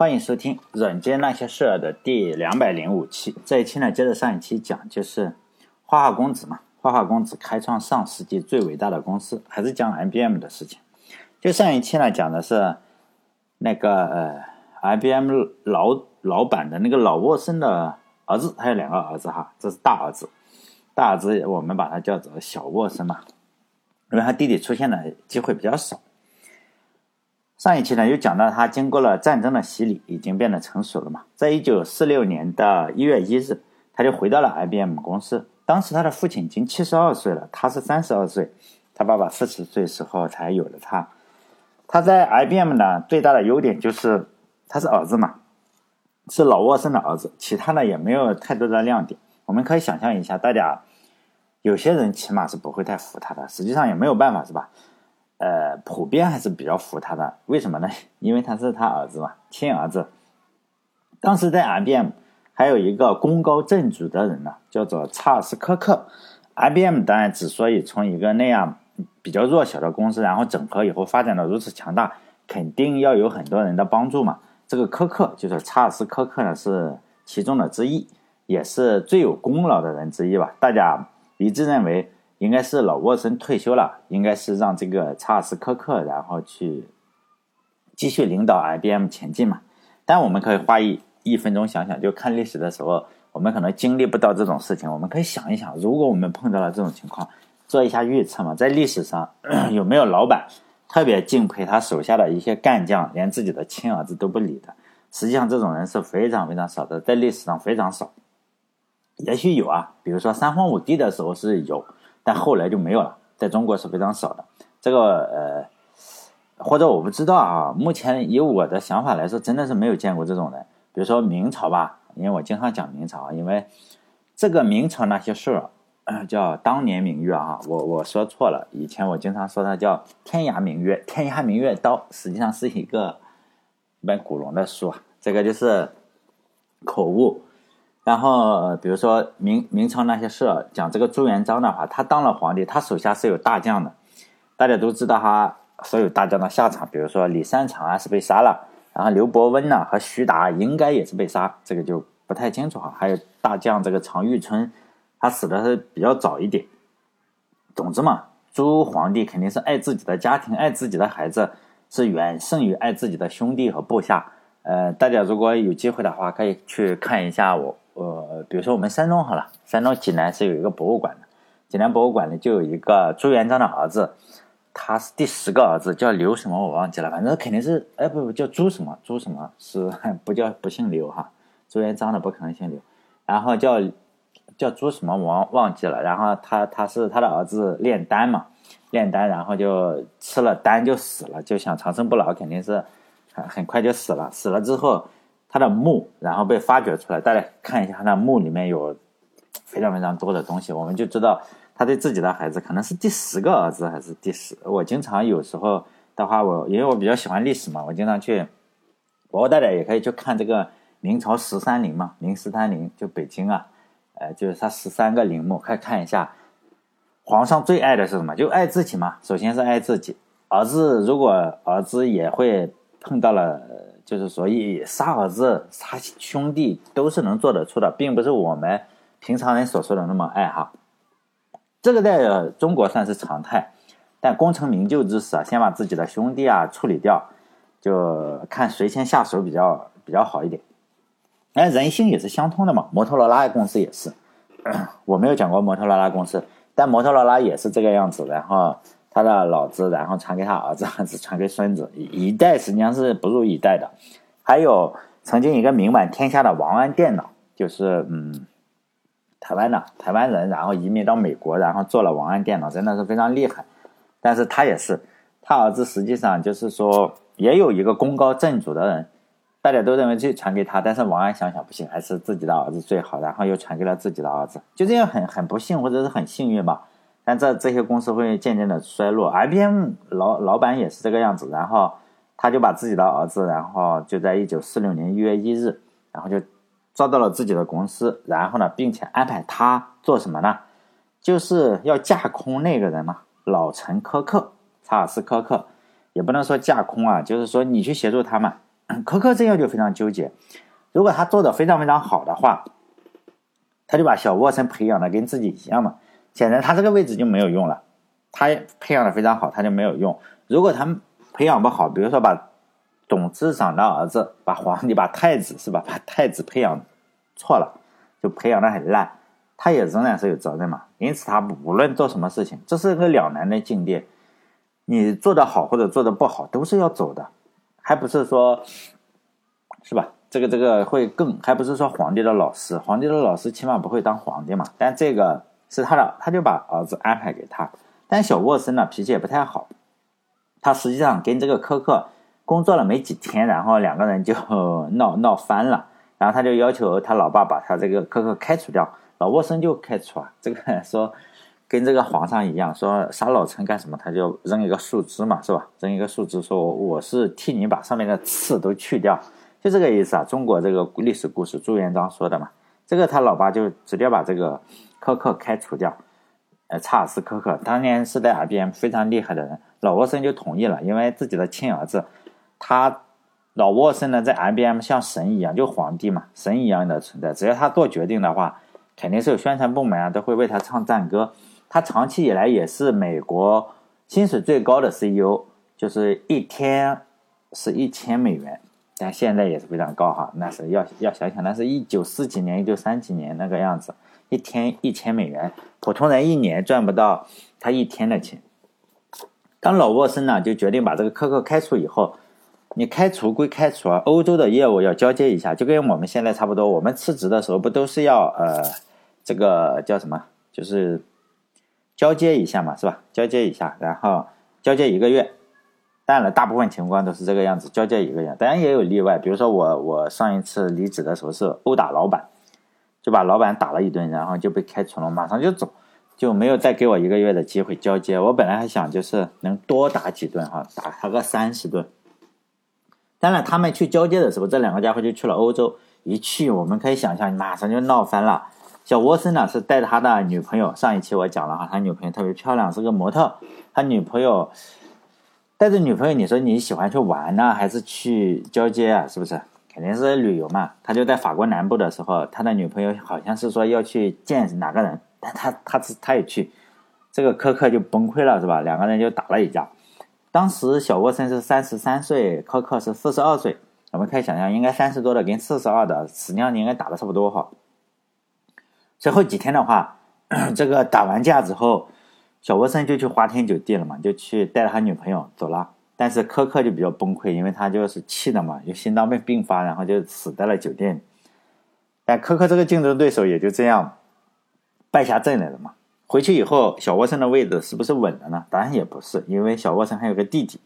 欢迎收听《软件那些事儿》的第两百零五期。这一期呢，接着上一期讲，就是花花公子嘛。花花公子开创上世纪最伟大的公司，还是讲 IBM 的事情。就上一期呢，讲的是那个呃，IBM 老老板的那个老沃森的儿子，他有两个儿子哈，这是大儿子，大儿子我们把他叫做小沃森嘛，因为他弟弟出现的机会比较少。上一期呢，又讲到他经过了战争的洗礼，已经变得成熟了嘛。在一九四六年的一月一日，他就回到了 IBM 公司。当时他的父亲已经七十二岁了，他是三十二岁，他爸爸四十岁时候才有了他。他在 IBM 呢，最大的优点就是他是儿子嘛，是老沃森的儿子，其他呢也没有太多的亮点。我们可以想象一下，大家有些人起码是不会太服他的，实际上也没有办法，是吧？呃，普遍还是比较服他的，为什么呢？因为他是他儿子嘛，亲儿子。当时在 IBM 还有一个功高震主的人呢，叫做查尔斯·科克。IBM 当然之所以从一个那样比较弱小的公司，然后整合以后发展到如此强大，肯定要有很多人的帮助嘛。这个科克就是查尔斯·科克呢，是其中的之一，也是最有功劳的人之一吧。大家一致认为。应该是老沃森退休了，应该是让这个查尔斯·科克然后去继续领导 IBM 前进嘛。但我们可以花一一分钟想想，就看历史的时候，我们可能经历不到这种事情。我们可以想一想，如果我们碰到了这种情况，做一下预测嘛。在历史上 有没有老板特别敬佩他手下的一些干将，连自己的亲儿子都不理的？实际上这种人是非常非常少的，在历史上非常少。也许有啊，比如说三皇五帝的时候是有。但后来就没有了，在中国是非常少的。这个呃，或者我不知道啊。目前以我的想法来说，真的是没有见过这种人。比如说明朝吧，因为我经常讲明朝，因为这个明朝那些事儿叫当年明月啊。我我说错了，以前我经常说它叫天涯明月，天涯明月刀，实际上是一个一本古龙的书啊。这个就是口误。然后，比如说明明朝那些事儿，讲这个朱元璋的话，他当了皇帝，他手下是有大将的，大家都知道他所有大将的下场，比如说李善长啊是被杀了，然后刘伯温呢和徐达应该也是被杀，这个就不太清楚哈。还有大将这个常遇春，他死的是比较早一点。总之嘛，朱皇帝肯定是爱自己的家庭，爱自己的孩子，是远胜于爱自己的兄弟和部下。呃，大家如果有机会的话，可以去看一下我。呃，比如说我们山东好了，山东济南是有一个博物馆的，济南博物馆里就有一个朱元璋的儿子，他是第十个儿子，叫刘什么我忘记了，反正肯定是，哎不不叫朱什么朱什么，是不叫不姓刘哈，朱元璋的不可能姓刘，然后叫叫朱什么我忘忘记了，然后他他是他的儿子炼丹嘛，炼丹然后就吃了丹就死了，就想长生不老，肯定是很很快就死了，死了之后。他的墓，然后被发掘出来，大家看一下，他的墓里面有非常非常多的东西，我们就知道他对自己的孩子可能是第十个儿子还是第十。我经常有时候的话，我因为我比较喜欢历史嘛，我经常去，包括大家也可以去看这个明朝十三陵嘛，明十三陵就北京啊，呃，就是他十三个陵墓，可以看一下。皇上最爱的是什么？就爱自己嘛，首先是爱自己。儿子如果儿子也会碰到了。就是所以杀儿子、杀兄弟都是能做得出的，并不是我们平常人所说的那么爱哈。这个在中国算是常态，但功成名就之时啊，先把自己的兄弟啊处理掉，就看谁先下手比较比较好一点。哎，人性也是相通的嘛，摩托罗拉公司也是，我没有讲过摩托罗拉公司，但摩托罗拉也是这个样子，然后。他的老子，然后传给他儿子，儿 子传给孙子，一代实际上是不如一代的。还有曾经一个名满天下的王安电脑，就是嗯，台湾的台湾人，然后移民到美国，然后做了王安电脑，真的是非常厉害。但是他也是，他儿子实际上就是说，也有一个功高震主的人，大家都认为去传给他，但是王安想想不行，还是自己的儿子最好，然后又传给了自己的儿子，就这样很很不幸或者是很幸运吧。但这这些公司会渐渐的衰落，IBM 老老板也是这个样子，然后他就把自己的儿子，然后就在一九四六年一月一日，然后就招到了自己的公司，然后呢，并且安排他做什么呢？就是要架空那个人嘛，老陈科克，查尔斯科克，也不能说架空啊，就是说你去协助他嘛，科克这样就非常纠结。如果他做的非常非常好的话，他就把小沃森培养的跟自己一样嘛。显然他这个位置就没有用了。他培养的非常好，他就没有用。如果他培养不好，比如说把董事长的儿子、把皇帝、把太子是吧？把太子培养错了，就培养的很烂，他也仍然是有责任嘛。因此，他无论做什么事情，这是个两难的境地。你做的好或者做的不好，都是要走的，还不是说，是吧？这个这个会更，还不是说皇帝的老师，皇帝的老师起码不会当皇帝嘛。但这个是他的，他就把儿子安排给他。但小沃森呢，脾气也不太好，他实际上跟这个科克工作了没几天，然后两个人就 闹闹翻了，然后他就要求他老爸把他这个科克开除掉，老沃森就开除啊，这个说跟这个皇上一样，说杀老臣干什么，他就扔一个树枝嘛，是吧？扔一个树枝，说我是替你把上面的刺都去掉。就这个意思啊，中国这个历史故事，朱元璋说的嘛。这个他老爸就直接把这个科克开除掉，呃，查尔斯科克当年是在 IBM 非常厉害的人，老沃森就同意了，因为自己的亲儿子，他老沃森呢在 IBM 像神一样，就皇帝嘛，神一样的存在，只要他做决定的话，肯定是有宣传部门啊都会为他唱赞歌。他长期以来也是美国薪水最高的 CEO，就是一天是一千美元。但现在也是非常高哈，那是要要想想，那是一九四几年、一九三几年那个样子，一天一千美元，普通人一年赚不到他一天的钱。当老沃森呢就决定把这个科克开除以后，你开除归开除啊，欧洲的业务要交接一下，就跟我们现在差不多。我们辞职的时候不都是要呃这个叫什么，就是交接一下嘛，是吧？交接一下，然后交接一个月。当然了，大部分情况都是这个样子，交接一个月。当然也有例外，比如说我，我上一次离职的时候是殴打老板，就把老板打了一顿，然后就被开除了，马上就走，就没有再给我一个月的机会交接。我本来还想就是能多打几顿哈，打他个三十顿。当然，他们去交接的时候，这两个家伙就去了欧洲。一去，我们可以想象，马上就闹翻了。小沃森呢是带着他的女朋友，上一期我讲了哈，他女朋友特别漂亮，是个模特，他女朋友。带着女朋友，你说你喜欢去玩呢，还是去交接啊？是不是？肯定是旅游嘛。他就在法国南部的时候，他的女朋友好像是说要去见哪个人，但他他是他也去，这个科克就崩溃了，是吧？两个人就打了一架。当时小沃森是三十三岁，科克是四十二岁。我们可以想象，应该三十多的跟四十二的，实际上应该打的差不多哈。最后几天的话，这个打完架之后。小沃森就去花天酒地了嘛，就去带着他女朋友走了。但是科克就比较崩溃，因为他就是气的嘛，就心脏病并发，然后就死在了酒店。但科克这个竞争对手也就这样败下阵来了嘛。回去以后，小沃森的位置是不是稳了呢？当然也不是，因为小沃森还有个弟弟。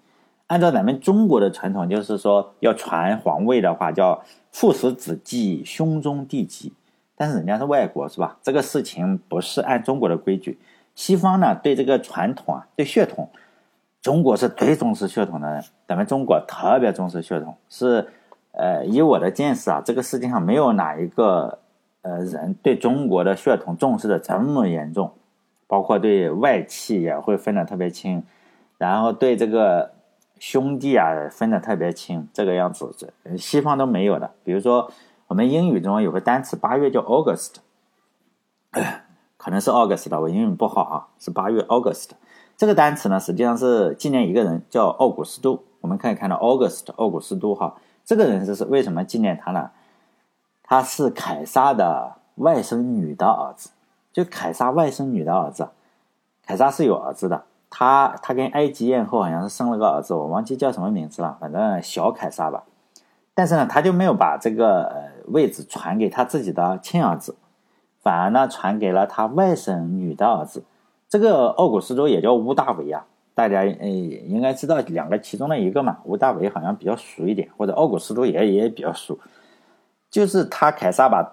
按照咱们中国的传统，就是说要传皇位的话，叫父死子继，兄终弟及。但是人家是外国，是吧？这个事情不是按中国的规矩。西方呢，对这个传统啊，对血统，中国是最重视血统的。咱们中国特别重视血统，是呃，以我的见识啊，这个世界上没有哪一个呃人对中国的血统重视的这么严重，包括对外戚也会分得特别清，然后对这个兄弟啊分得特别清，这个样子，西方都没有的。比如说，我们英语中有个单词，八月叫 August。可能是 August 的，我英语不好啊，是八月 August。这个单词呢，实际上是纪念一个人，叫奥古斯都。我们可以看到 August 奥古斯都哈，这个人是是为什么纪念他呢？他是凯撒的外甥女的儿子，就凯撒外甥女的儿子。凯撒是有儿子的，他他跟埃及艳后好像是生了个儿子，我忘记叫什么名字了，反正小凯撒吧。但是呢，他就没有把这个位置传给他自己的亲儿子。反而呢，传给了他外甥女的儿子，这个奥古斯都也叫屋大维啊，大家诶应该知道两个其中的一个嘛，屋大维好像比较熟一点，或者奥古斯都也也比较熟，就是他凯撒把，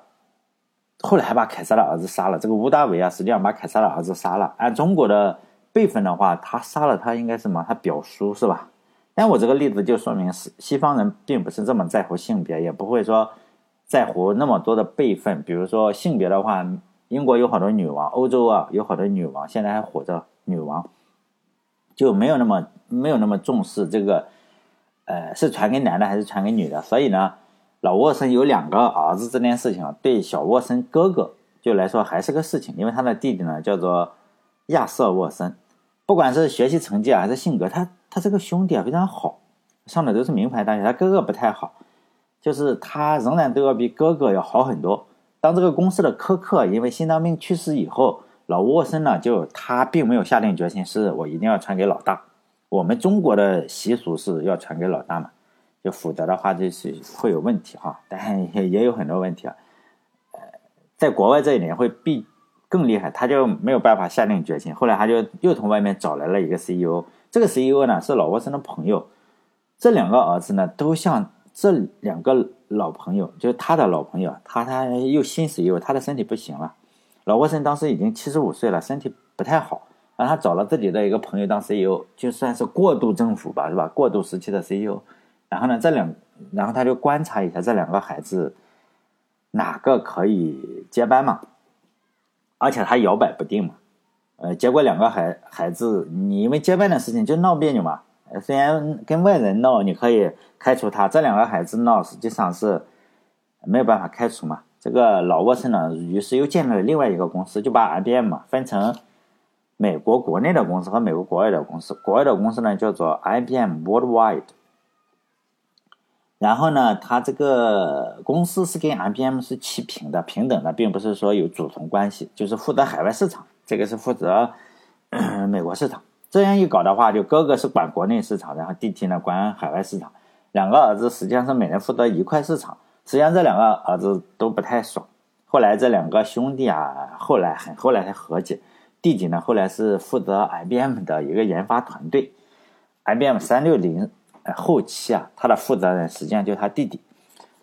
后来还把凯撒的儿子杀了，这个屋大维啊，实际上把凯撒的儿子杀了，按中国的辈分的话，他杀了他应该是什么？他表叔是吧？但我这个例子就说明是西方人并不是这么在乎性别，也不会说。在乎那么多的辈分，比如说性别的话，英国有好多女王，欧洲啊有好多女王，现在还活着女王，就没有那么没有那么重视这个呃，是传给男的还是传给女的？所以呢，老沃森有两个儿子这件事情啊，对小沃森哥哥就来说还是个事情，因为他的弟弟呢叫做亚瑟沃森，不管是学习成绩啊还是性格，他他这个兄弟啊非常好，上的都是名牌大学，他哥哥不太好，就是他仍然都要比哥哥要好很多。当这个公司的科克因为心脏病去世以后，老沃森呢就他并没有下定决心是我一定要传给老大。我们中国的习俗是要传给老大嘛，就否则的话就是会有问题哈，但也也有很多问题啊。呃，在国外这一点会比更厉害，他就没有办法下定决心。后来他就又从外面找来了一个 CEO，这个 CEO 呢是老沃森的朋友。这两个儿子呢都像这两个老朋友，就是他的老朋友，他他又新 CEO，他的身体不行了。老沃森当时已经七十五岁了，身体不太好。然后他找了自己的一个朋友当 CEO，就算是过渡政府吧，是吧？过渡时期的 CEO。然后呢，这两，然后他就观察一下这两个孩子哪个可以接班嘛？而且他摇摆不定嘛。呃，结果两个孩孩子，你因为接班的事情就闹别扭嘛。虽然跟外人闹你可以开除他，这两个孩子闹实际上是没有办法开除嘛。这个老沃森呢，于是又建立了另外一个公司，就把 IBM 分成。美国国内的公司和美国国外的公司，国外的公司呢叫做 IBM Worldwide。然后呢，他这个公司是跟 IBM 是齐平的、平等的，并不是说有主从关系，就是负责海外市场，这个是负责 美国市场。这样一搞的话，就哥哥是管国内市场，然后弟弟呢管海外市场，两个儿子实际上是每人负责一块市场。实际上这两个儿子都不太爽。后来这两个兄弟啊，后来很后来才和解。弟弟呢，后来是负责 IBM 的一个研发团队，IBM 三六零后期啊，他的负责人实际上就是他弟弟。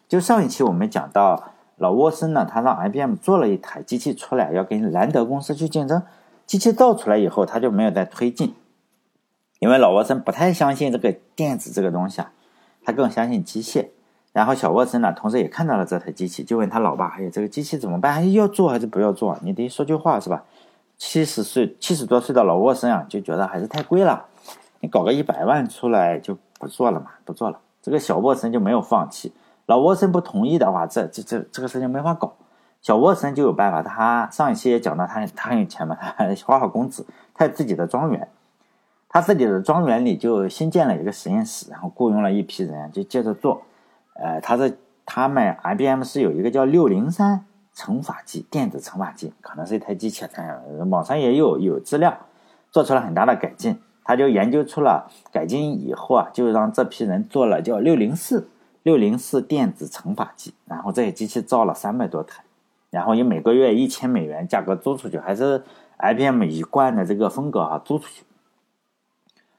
就上一期我们讲到老沃森呢，他让 IBM 做了一台机器出来，要跟兰德公司去竞争。机器造出来以后，他就没有再推进，因为老沃森不太相信这个电子这个东西啊，他更相信机械。然后小沃森呢，同时也看到了这台机器，就问他老爸：“哎呀，这个机器怎么办？还要做还是不要做？你得说句话是吧？”七十岁、七十多岁的老沃森啊，就觉得还是太贵了。你搞个一百万出来就不做了嘛，不做了。这个小沃森就没有放弃。老沃森不同意的话，这这这这个事情没法搞。小沃森就有办法。他上一期也讲到，他他很有钱嘛，花花公子，他有自己的庄园。他自己的庄园里就新建了一个实验室，然后雇佣了一批人，就接着做。呃，他是他们 IBM 是有一个叫六零三。乘法机，电子乘法机可能是一台机器，网上也有有资料，做出了很大的改进。他就研究出了改进以后啊，就让这批人做了叫六零四六零四电子乘法机，然后这些机器造了三百多台，然后以每个月一千美元价格租出去，还是 IBM 一贯的这个风格啊，租出去。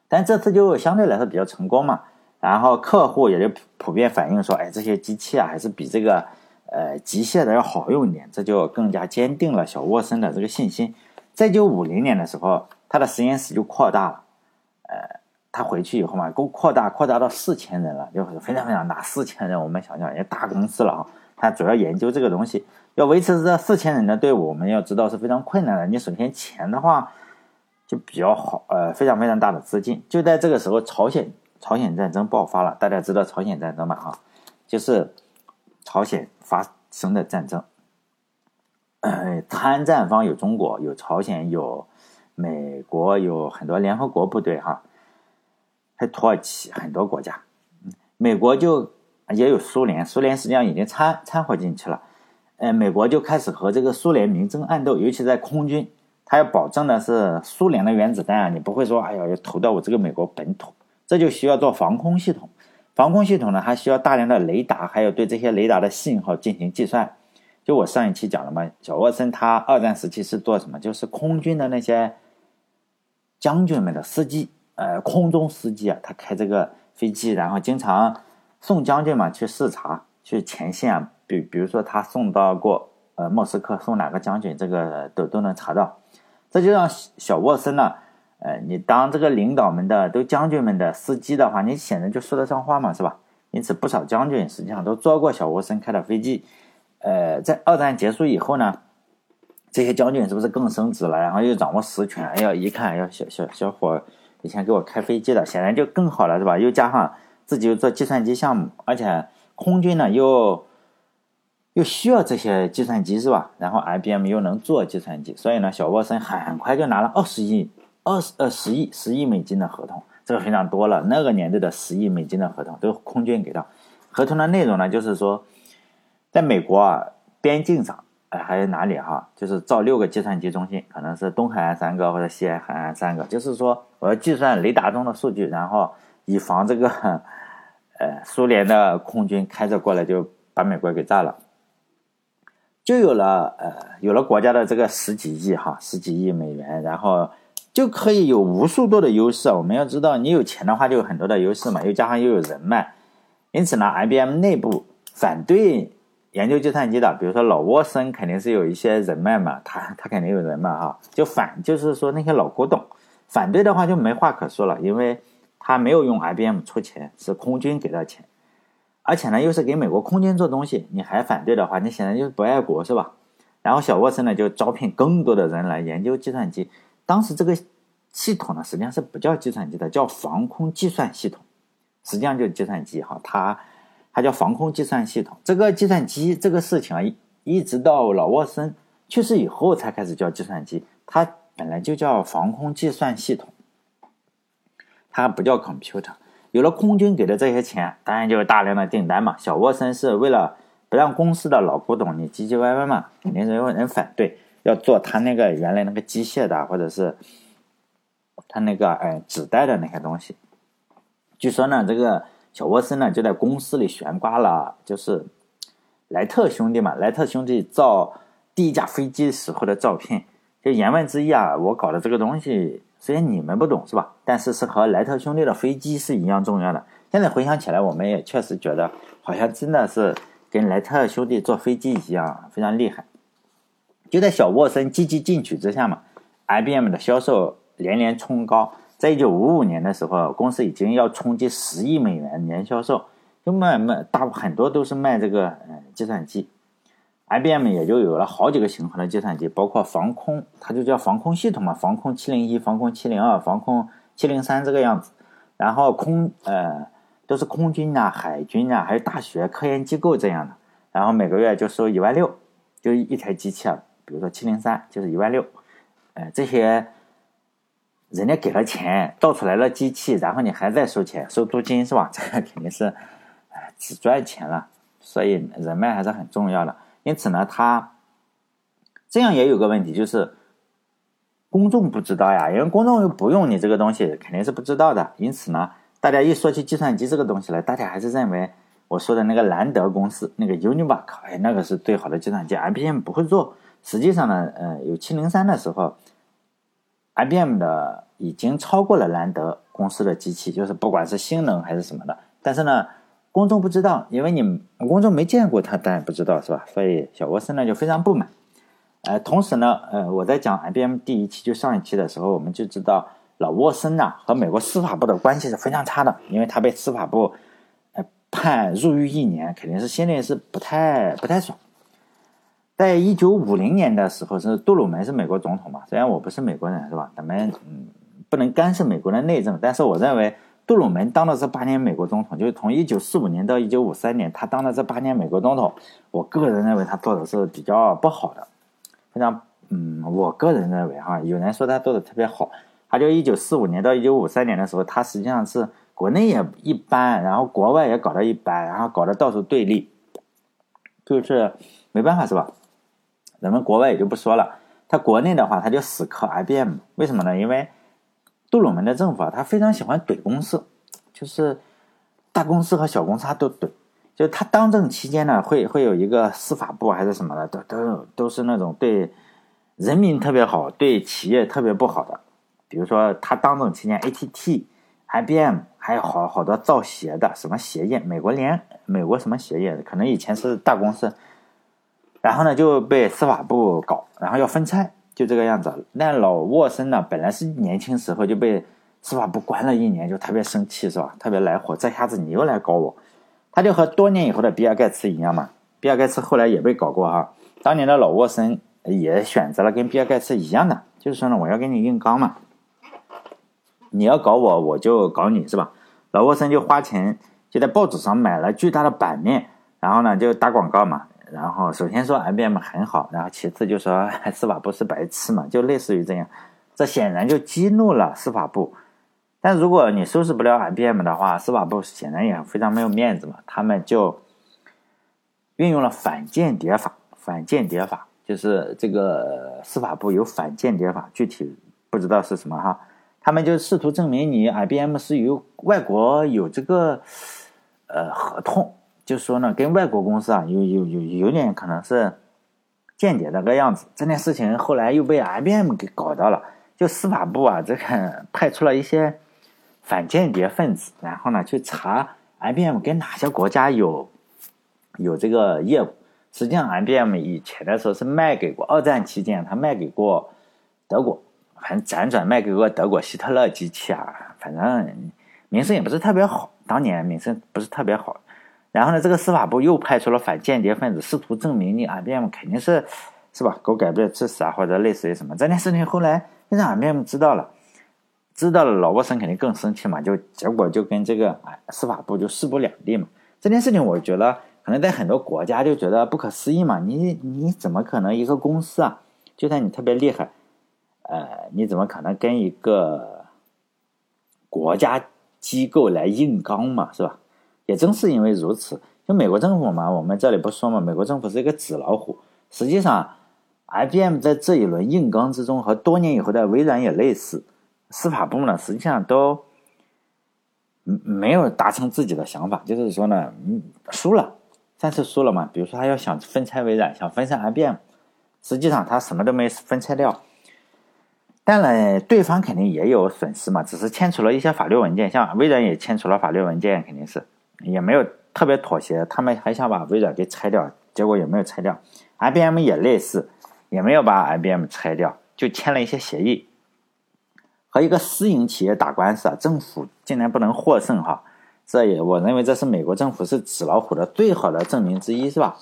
但这次就相对来说比较成功嘛，然后客户也就普遍反映说，哎，这些机器啊，还是比这个。呃，机械的要好用一点，这就更加坚定了小沃森的这个信心。在九五零年的时候，他的实验室就扩大了。呃，他回去以后嘛，够扩大，扩大到四千人了，就是非常非常大。四千人，我们想想，也大公司了啊。他主要研究这个东西，要维持这四千人的队伍，我们要知道是非常困难的。你首先钱的话就比较好，呃，非常非常大的资金。就在这个时候，朝鲜朝鲜战争爆发了。大家知道朝鲜战争嘛？哈，就是朝鲜。发生的战争，参战方有中国，有朝鲜，有美国，有很多联合国部队哈，还土耳其很多国家，美国就也有苏联，苏联实际上已经掺掺和进去了，呃，美国就开始和这个苏联明争暗斗，尤其在空军，他要保证的是苏联的原子弹啊，你不会说哎呀要投到我这个美国本土，这就需要做防空系统。防空系统呢，还需要大量的雷达，还有对这些雷达的信号进行计算。就我上一期讲了嘛，小沃森他二战时期是做什么？就是空军的那些将军们的司机，呃，空中司机啊，他开这个飞机，然后经常送将军嘛去视察，去前线啊。比比如说他送到过呃莫斯科，送哪个将军，这个都都能查到。这就让小沃森呢。呃，你当这个领导们的都将军们的司机的话，你显然就说得上话嘛，是吧？因此，不少将军实际上都坐过小沃森开的飞机。呃，在二战结束以后呢，这些将军是不是更升职了？然后又掌握实权？哎呀，一看，哎呀，小小小伙以前给我开飞机的，显然就更好了，是吧？又加上自己又做计算机项目，而且空军呢又又需要这些计算机是吧？然后 IBM 又能做计算机，所以呢，小沃森很快就拿了二十亿、二十呃十亿、十亿美金的合同，这个非常多了。那个年代的十亿美金的合同都空军给的，合同的内容呢就是说，在美国啊边境上。哎，还有哪里哈？就是造六个计算机中心，可能是东海岸三个或者西海岸三个。就是说，我要计算雷达中的数据，然后以防这个 呃苏联的空军开着过来就把美国给炸了。就有了呃有了国家的这个十几亿哈十几亿美元，然后就可以有无数多的优势。我们要知道，你有钱的话就有很多的优势嘛，又加上又有人脉，因此呢，IBM 内部反对。研究计算机的，比如说老沃森，肯定是有一些人脉嘛，他他肯定有人脉哈。就反就是说那些老古董，反对的话就没话可说了，因为他没有用 IBM 出钱，是空军给的钱，而且呢又是给美国空军做东西，你还反对的话，你显然就是不爱国是吧？然后小沃森呢就招聘更多的人来研究计算机，当时这个系统呢实际上是不叫计算机的，叫防空计算系统，实际上就是计算机哈，它。它叫防空计算系统。这个计算机这个事情啊，一一直到老沃森去世以后才开始叫计算机。它本来就叫防空计算系统，它不叫 computer。有了空军给的这些钱，当然就有大量的订单嘛。小沃森是为了不让公司的老古董你唧唧歪歪嘛，肯定是有人反对，要做他那个原来那个机械的，或者是他那个哎纸袋的那些东西。据说呢，这个。小沃森呢，就在公司里悬挂了，就是莱特兄弟嘛，莱特兄弟造第一架飞机时候的照片。就言外之意啊，我搞的这个东西，虽然你们不懂是吧？但是是和莱特兄弟的飞机是一样重要的。现在回想起来，我们也确实觉得，好像真的是跟莱特兄弟坐飞机一样，非常厉害。就在小沃森积极进取之下嘛，IBM 的销售连连冲高。在一九五五年的时候，公司已经要冲击十亿美元年销售，就卖卖大很多都是卖这个呃计算机，IBM 也就有了好几个型号的计算机，包括防空，它就叫防空系统嘛，防空七零一、防空七零二、防空七零三这个样子，然后空呃都是空军啊、海军啊，还有大学、科研机构这样的，然后每个月就收一万六，就一台机器啊，比如说七零三就是一万六，呃这些。人家给了钱，造出来了机器，然后你还在收钱，收租金是吧？这个肯定是，哎，只赚钱了。所以人脉还是很重要的。因此呢，他这样也有个问题，就是公众不知道呀，因为公众又不用你这个东西，肯定是不知道的。因此呢，大家一说起计算机这个东西来，大家还是认为我说的那个兰德公司那个 Univac，哎，那个是最好的计算机，IBM 不会做。实际上呢，呃，有七零三的时候。IBM 的已经超过了兰德公司的机器，就是不管是性能还是什么的。但是呢，公众不知道，因为你公众没见过，他当然不知道，是吧？所以小沃森呢就非常不满。呃，同时呢，呃，我在讲 IBM 第一期就上一期的时候，我们就知道老沃森呐和美国司法部的关系是非常差的，因为他被司法部呃判入狱一年，肯定是心里是不太不太爽。在一九五零年的时候，是杜鲁门是美国总统嘛？虽然我不是美国人，是吧？咱们嗯不能干涉美国的内政，但是我认为杜鲁门当了这八年美国总统，就是从一九四五年到一九五三年，他当了这八年美国总统，我个人认为他做的是比较不好的，非常嗯，我个人认为哈，有人说他做的特别好，他就一九四五年到一九五三年的时候，他实际上是国内也一般，然后国外也搞得一般，然后搞得到处对立，就是没办法，是吧？咱们国外也就不说了，他国内的话，他就死磕 IBM，为什么呢？因为杜鲁门的政府啊，他非常喜欢怼公司，就是大公司和小公司他都怼。就他当政期间呢，会会有一个司法部还是什么的，都都都是那种对人民特别好，对企业特别不好的。比如说他当政期间，ATT、IBM 还有好好多造鞋的，什么鞋业，美国联美国什么鞋业，可能以前是大公司。然后呢，就被司法部搞，然后要分拆，就这个样子。那老沃森呢，本来是年轻时候就被司法部关了一年，就特别生气，是吧？特别来火。这下子你又来搞我，他就和多年以后的比尔盖茨一样嘛。比尔盖茨后来也被搞过哈。当年的老沃森也选择了跟比尔盖茨一样的，就是说呢，我要跟你硬刚嘛。你要搞我，我就搞你，是吧？老沃森就花钱就在报纸上买了巨大的版面，然后呢就打广告嘛。然后首先说 IBM 很好，然后其次就说 司法部是白痴嘛，就类似于这样。这显然就激怒了司法部。但如果你收拾不了 IBM 的话，司法部显然也非常没有面子嘛。他们就运用了反间谍法，反间谍法就是这个司法部有反间谍法，具体不知道是什么哈。他们就试图证明你 IBM 是与外国有这个呃合同。就说呢，跟外国公司啊有有有有点可能是间谍的个样子。这件事情后来又被 IBM 给搞到了，就司法部啊，这个派出了一些反间谍分子，然后呢去查 IBM 跟哪些国家有有这个业务。实际上，IBM 以前的时候是卖给过二战期间，他卖给过德国，反正辗转卖给过德国希特勒机器啊，反正名声也不是特别好，当年名声不是特别好。然后呢，这个司法部又派出了反间谍分子，试图证明你 IBM 肯定是，是吧？狗改不了吃屎啊，或者类似于什么。这件事情后来让 IBM 知道了，知道了，老沃森肯定更生气嘛，就结果就跟这个司法部就势不两立嘛。这件事情我觉得可能在很多国家就觉得不可思议嘛，你你怎么可能一个公司啊，就算你特别厉害，呃，你怎么可能跟一个国家机构来硬刚嘛，是吧？也正是因为如此，就美国政府嘛，我们这里不说嘛，美国政府是一个纸老虎。实际上，IBM 在这一轮硬刚之中，和多年以后的微软也类似。司法部呢，实际上都没有达成自己的想法，就是说呢，输了，三次输了嘛。比如说，他要想分拆微软，想分散 IBM，实际上他什么都没分拆掉。当然，对方肯定也有损失嘛，只是签署了一些法律文件，像微软也签署了法律文件，肯定是。也没有特别妥协，他们还想把微软给拆掉，结果也没有拆掉。IBM 也类似，也没有把 IBM 拆掉，就签了一些协议。和一个私营企业打官司啊，政府竟然不能获胜哈，这也我认为这是美国政府是纸老虎的最好的证明之一，是吧？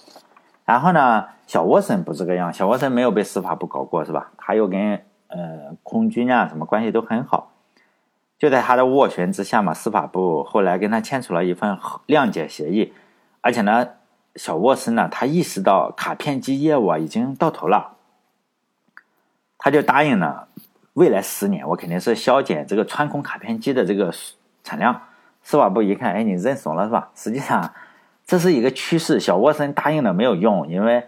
然后呢，小沃森不这个样，小沃森没有被司法部搞过，是吧？他又跟呃空军啊什么关系都很好。就在他的斡旋之下嘛，司法部后来跟他签署了一份谅解协议，而且呢，小沃森呢，他意识到卡片机业务啊已经到头了，他就答应了，未来十年我肯定是削减这个穿孔卡片机的这个产量。司法部一看，哎，你认怂了是吧？实际上这是一个趋势，小沃森答应了没有用，因为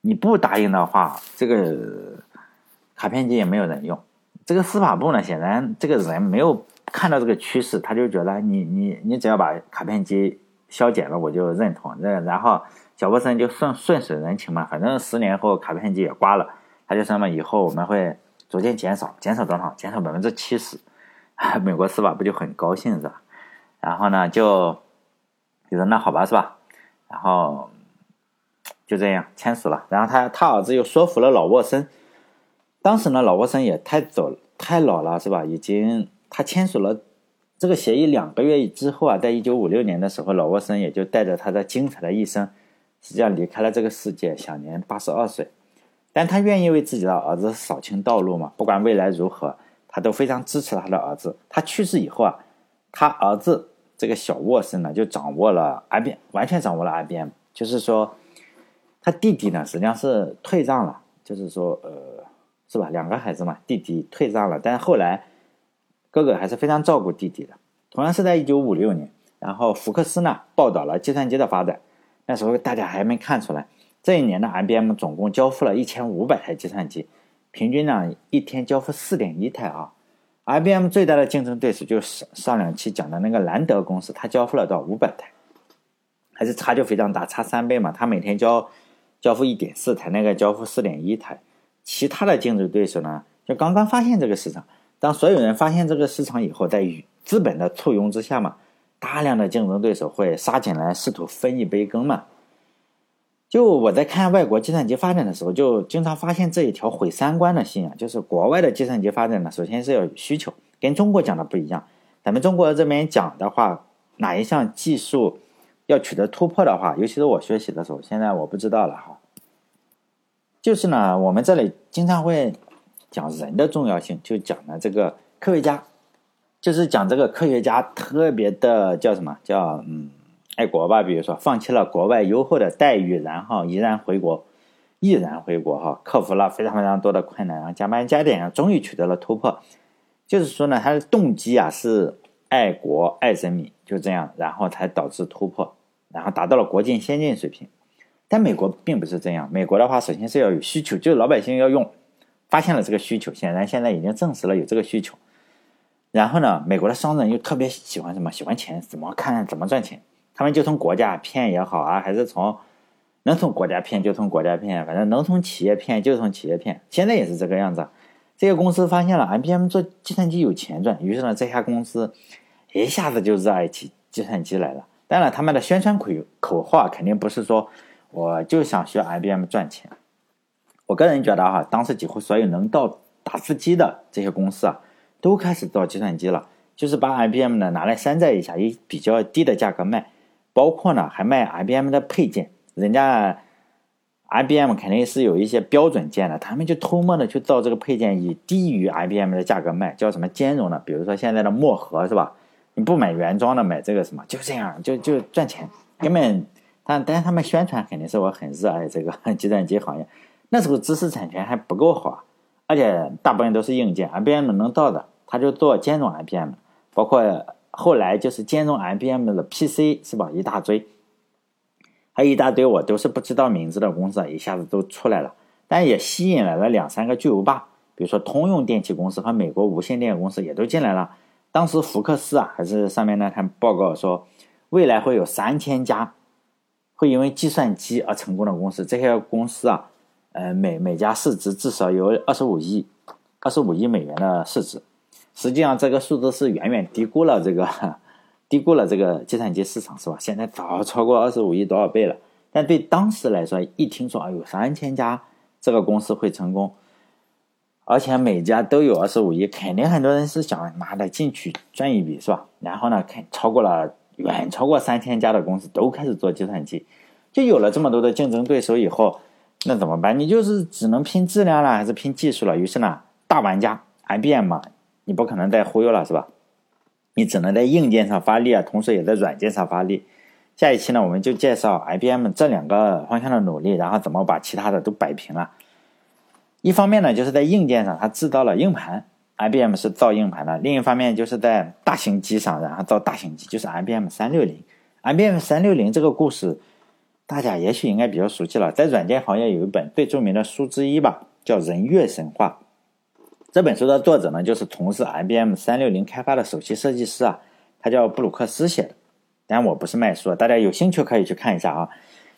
你不答应的话，这个卡片机也没有人用。这个司法部呢，显然这个人没有看到这个趋势，他就觉得你你你只要把卡片机削减了，我就认同。这然后小波森就顺顺水人情嘛，反正十年后卡片机也刮了，他就说嘛，以后我们会逐渐减少，减少多少？减少百分之七十。美国司法部就很高兴是吧？然后呢，就就说那好吧是吧？然后就这样签署了。然后他他儿子又说服了老沃森。当时呢，老沃森也太走太老了，是吧？已经他签署了这个协议两个月之后啊，在一九五六年的时候，老沃森也就带着他的精彩的一生，实际上离开了这个世界，享年八十二岁。但他愿意为自己的儿子扫清道路嘛？不管未来如何，他都非常支持他的儿子。他去世以后啊，他儿子这个小沃森呢，就掌握了 IBM，完全掌握了 IBM。就是说，他弟弟呢，实际上是退让了，就是说，呃。是吧？两个孩子嘛，弟弟退让了，但是后来哥哥还是非常照顾弟弟的。同样是在一九五六年，然后福克斯呢报道了计算机的发展。那时候大家还没看出来，这一年的 IBM 总共交付了一千五百台计算机，平均呢一天交付四点一台啊。IBM 最大的竞争对手就是上两期讲的那个兰德公司，它交付了到五百台，还是差距非常大，差三倍嘛。它每天交交付一点四台，那个交付四点一台。其他的竞争对手呢，就刚刚发现这个市场。当所有人发现这个市场以后，在资本的簇拥之下嘛，大量的竞争对手会杀进来，试图分一杯羹嘛。就我在看外国计算机发展的时候，就经常发现这一条毁三观的信仰，就是国外的计算机发展呢，首先是要有需求，跟中国讲的不一样。咱们中国这边讲的话，哪一项技术要取得突破的话，尤其是我学习的时候，现在我不知道了哈。就是呢，我们这里经常会讲人的重要性，就讲呢这个科学家就是讲这个科学家特别的叫什么叫嗯爱国吧，比如说放弃了国外优厚的待遇，然后毅然回国，毅然回国哈，克服了非常非常多的困难，然后加班加点，终于取得了突破。就是说呢，他的动机啊是爱国爱人民，就这样，然后才导致突破，然后达到了国际先进水平。但美国并不是这样，美国的话首先是要有需求，就是老百姓要用，发现了这个需求，显然现在已经证实了有这个需求。然后呢，美国的商人又特别喜欢什么？喜欢钱，怎么看怎么赚钱？他们就从国家骗也好啊，还是从能从国家骗就从国家骗，反正能从企业骗就从企业骗。现在也是这个样子。这些公司发现了 IBM 做计算机有钱赚，于是呢，这家公司一下子就热爱起计算机来了。当然，他们的宣传口口号肯定不是说我就想学 IBM 赚钱。我个人觉得哈，当时几乎所有能到打字机的这些公司啊。都开始造计算机了，就是把 IBM 呢拿来山寨一下，以比较低的价格卖，包括呢还卖 IBM 的配件。人家 IBM 肯定是有一些标准件的，他们就偷摸的去造这个配件，以低于 IBM 的价格卖，叫什么兼容的？比如说现在的墨盒是吧？你不买原装的，买这个什么，就这样就就赚钱。根本，但但是他们宣传肯定是我很热爱这个 计算机行业，那时候知识产权还不够好，而且大部分都是硬件，IBM 能造的。他就做兼容 IBM，包括后来就是兼容 IBM 的 PC 是吧？一大堆，还有一大堆我都是不知道名字的公司，一下子都出来了，但也吸引来了两三个巨无霸，比如说通用电气公司和美国无线电公司也都进来了。当时福克斯啊，还是上面那台报告说，未来会有三千家会因为计算机而成功的公司，这些公司啊，呃，每每家市值至少有二十五亿，二十五亿美元的市值。实际上，这个数字是远远低估了这个，低估了这个计算机市场，是吧？现在早超过二十五亿多少倍了。但对当时来说，一听说啊有三千家这个公司会成功，而且每家都有二十五亿，肯定很多人是想拿的进去赚一笔，是吧？然后呢，看超过了远超过三千家的公司都开始做计算机，就有了这么多的竞争对手以后，那怎么办？你就是只能拼质量了，还是拼技术了？于是呢，大玩家 IBM 嘛。你不可能再忽悠了，是吧？你只能在硬件上发力啊，同时也在软件上发力。下一期呢，我们就介绍 IBM 这两个方向的努力，然后怎么把其他的都摆平了。一方面呢，就是在硬件上，它制造了硬盘，IBM 是造硬盘的；另一方面，就是在大型机上，然后造大型机，就是 IBM 三六零。IBM 三六零这个故事，大家也许应该比较熟悉了，在软件行业有一本最著名的书之一吧，叫《人月神话》。这本书的作者呢，就是从事 IBM 三六零开发的首席设计师啊，他叫布鲁克斯写的。但我不是卖书，大家有兴趣可以去看一下啊。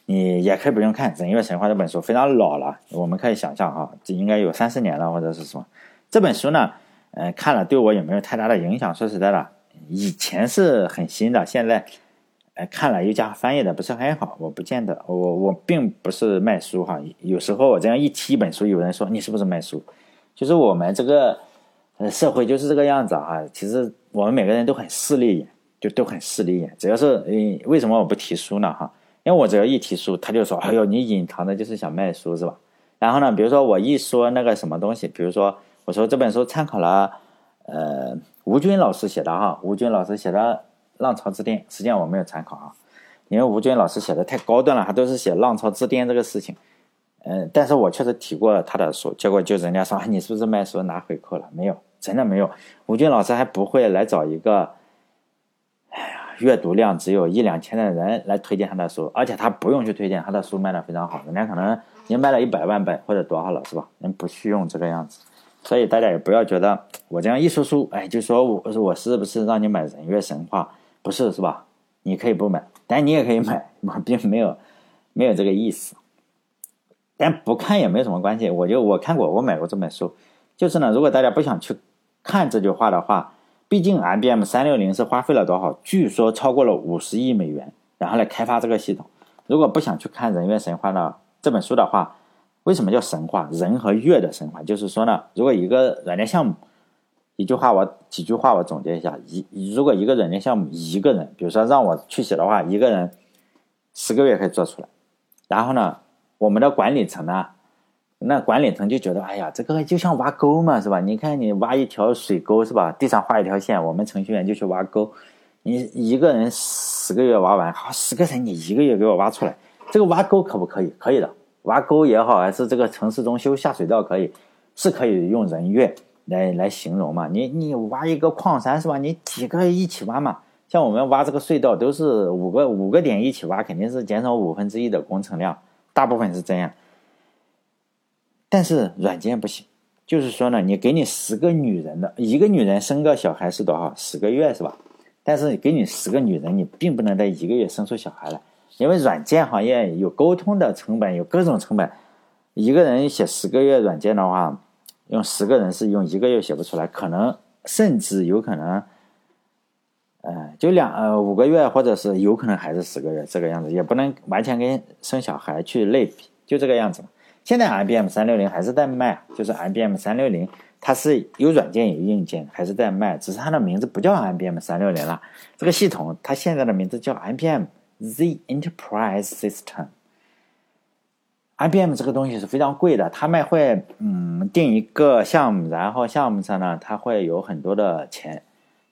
你也可以不用看《人月神话》这本书，非常老了。我们可以想象啊，这应该有三十年了，或者是什么。这本书呢，嗯，看了对我也没有太大的影响？说实在的，以前是很新的，现在，呃，看了又加翻译的不是很好，我不见得。我我并不是卖书哈，有时候我这样一提一本书，有人说你是不是卖书？就是我们这个呃社会就是这个样子啊，其实我们每个人都很势利眼，就都很势利眼。只要是嗯，为什么我不提书呢？哈，因为我只要一提书，他就说：“哎呦，你隐藏的就是想卖书是吧？”然后呢，比如说我一说那个什么东西，比如说我说这本书参考了呃吴军老师写的哈，吴军老师写的《浪潮之巅》，实际上我没有参考啊，因为吴军老师写的太高端了，他都是写《浪潮之巅》这个事情。嗯，但是我确实提过他的书，结果就人家说你是不是卖书拿回扣了？没有，真的没有。吴军老师还不会来找一个，哎呀，阅读量只有一两千的人来推荐他的书，而且他不用去推荐，他的书卖的非常好，人家可能已经卖了一百万本或者多少了，是吧？人不需用这个样子，所以大家也不要觉得我这样一说书，哎，就说我我是不是让你买《人月神话》？不是，是吧？你可以不买，但你也可以买，我并没有没有这个意思。但不看也没什么关系，我就我看过，我买过这本书。就是呢，如果大家不想去看这句话的话，毕竟 IBM 三六零是花费了多少？据说超过了五十亿美元，然后来开发这个系统。如果不想去看《人月神话》呢这本书的话，为什么叫神话？人和月的神话，就是说呢，如果一个软件项目，一句话我几句话我总结一下：一如果一个软件项目一个人，比如说让我去写的话，一个人十个月可以做出来，然后呢？我们的管理层呢，那管理层就觉得，哎呀，这个就像挖沟嘛，是吧？你看你挖一条水沟，是吧？地上画一条线，我们程序员就去挖沟。你一个人十个月挖完，好，十个人你一个月给我挖出来，这个挖沟可不可以？可以的，挖沟也好，还是这个城市中修下水道可以，是可以用人月来来形容嘛？你你挖一个矿山是吧？你几个一起挖嘛？像我们挖这个隧道都是五个五个点一起挖，肯定是减少五分之一的工程量，大部分是这样。但是软件不行，就是说呢，你给你十个女人的一个女人生个小孩是多少？十个月是吧？但是给你十个女人，你并不能在一个月生出小孩来，因为软件行业有沟通的成本，有各种成本。一个人写十个月软件的话，用十个人是用一个月写不出来，可能甚至有可能，呃，就两呃五个月，或者是有可能还是十个月这个样子，也不能完全跟生小孩去类比，就这个样子。现在 IBM 三六零还是在卖，就是 IBM 三六零，它是有软件有硬件，还是在卖，只是它的名字不叫 IBM 三六零了。这个系统它现在的名字叫 IBM Z Enterprise System。IBM 这个东西是非常贵的，他们会嗯定一个项目，然后项目上呢，他会有很多的钱，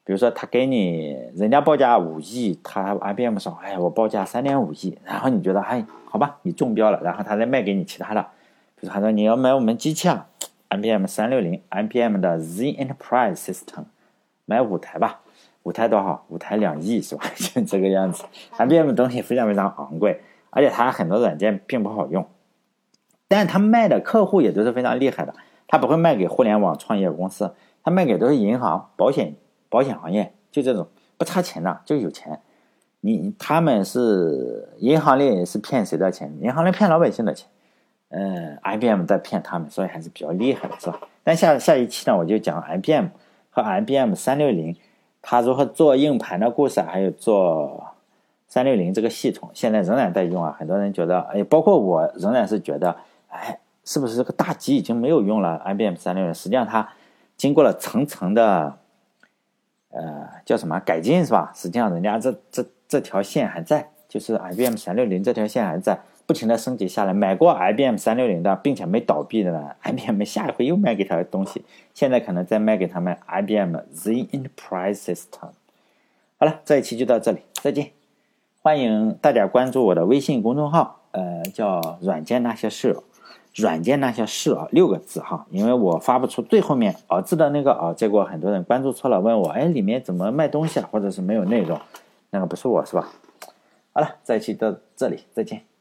比如说他给你人家报价五亿，他 IBM 说，哎，我报价三点五亿，然后你觉得，哎，好吧，你中标了，然后他再卖给你其他的。比如。他说：“你要买我们机器啊，IBM 三六零，IBM 的 Z Enterprise System，买五台吧，五台多少？五台两亿 是吧？就 这个样子。IBM 的东西非常非常昂贵，而且它很多软件并不好用。但它卖的客户也都是非常厉害的，它不会卖给互联网创业公司，它卖给都是银行、保险、保险行业，就这种不差钱的，就有钱。你他们是银行里是骗谁的钱？银行里骗老百姓的钱。”嗯，IBM 在骗他们，所以还是比较厉害的，是吧？但下下一期呢，我就讲 IBM 和 IBM 三六零，它如何做硬盘的故事，还有做三六零这个系统，现在仍然在用啊。很多人觉得，哎，包括我仍然是觉得，哎，是不是这个大机已经没有用了？IBM 三六零实际上它经过了层层的，呃，叫什么改进，是吧？实际上人家这这这条线还在，就是 IBM 三六零这条线还在。不停的升级下来，买过 IBM 三六零的，并且没倒闭的呢，IBM 下一回又卖给他的东西，现在可能再卖给他们 IBM Z Enterprise System。好了，这一期就到这里，再见。欢迎大家关注我的微信公众号，呃，叫“软件那些事”，软件那些事啊，六个字哈，因为我发不出最后面“哦字”的那个啊，结果很多人关注错了，问我，哎，里面怎么卖东西啊，或者是没有内容，那个不是我是吧？好了，这一期到这里，再见。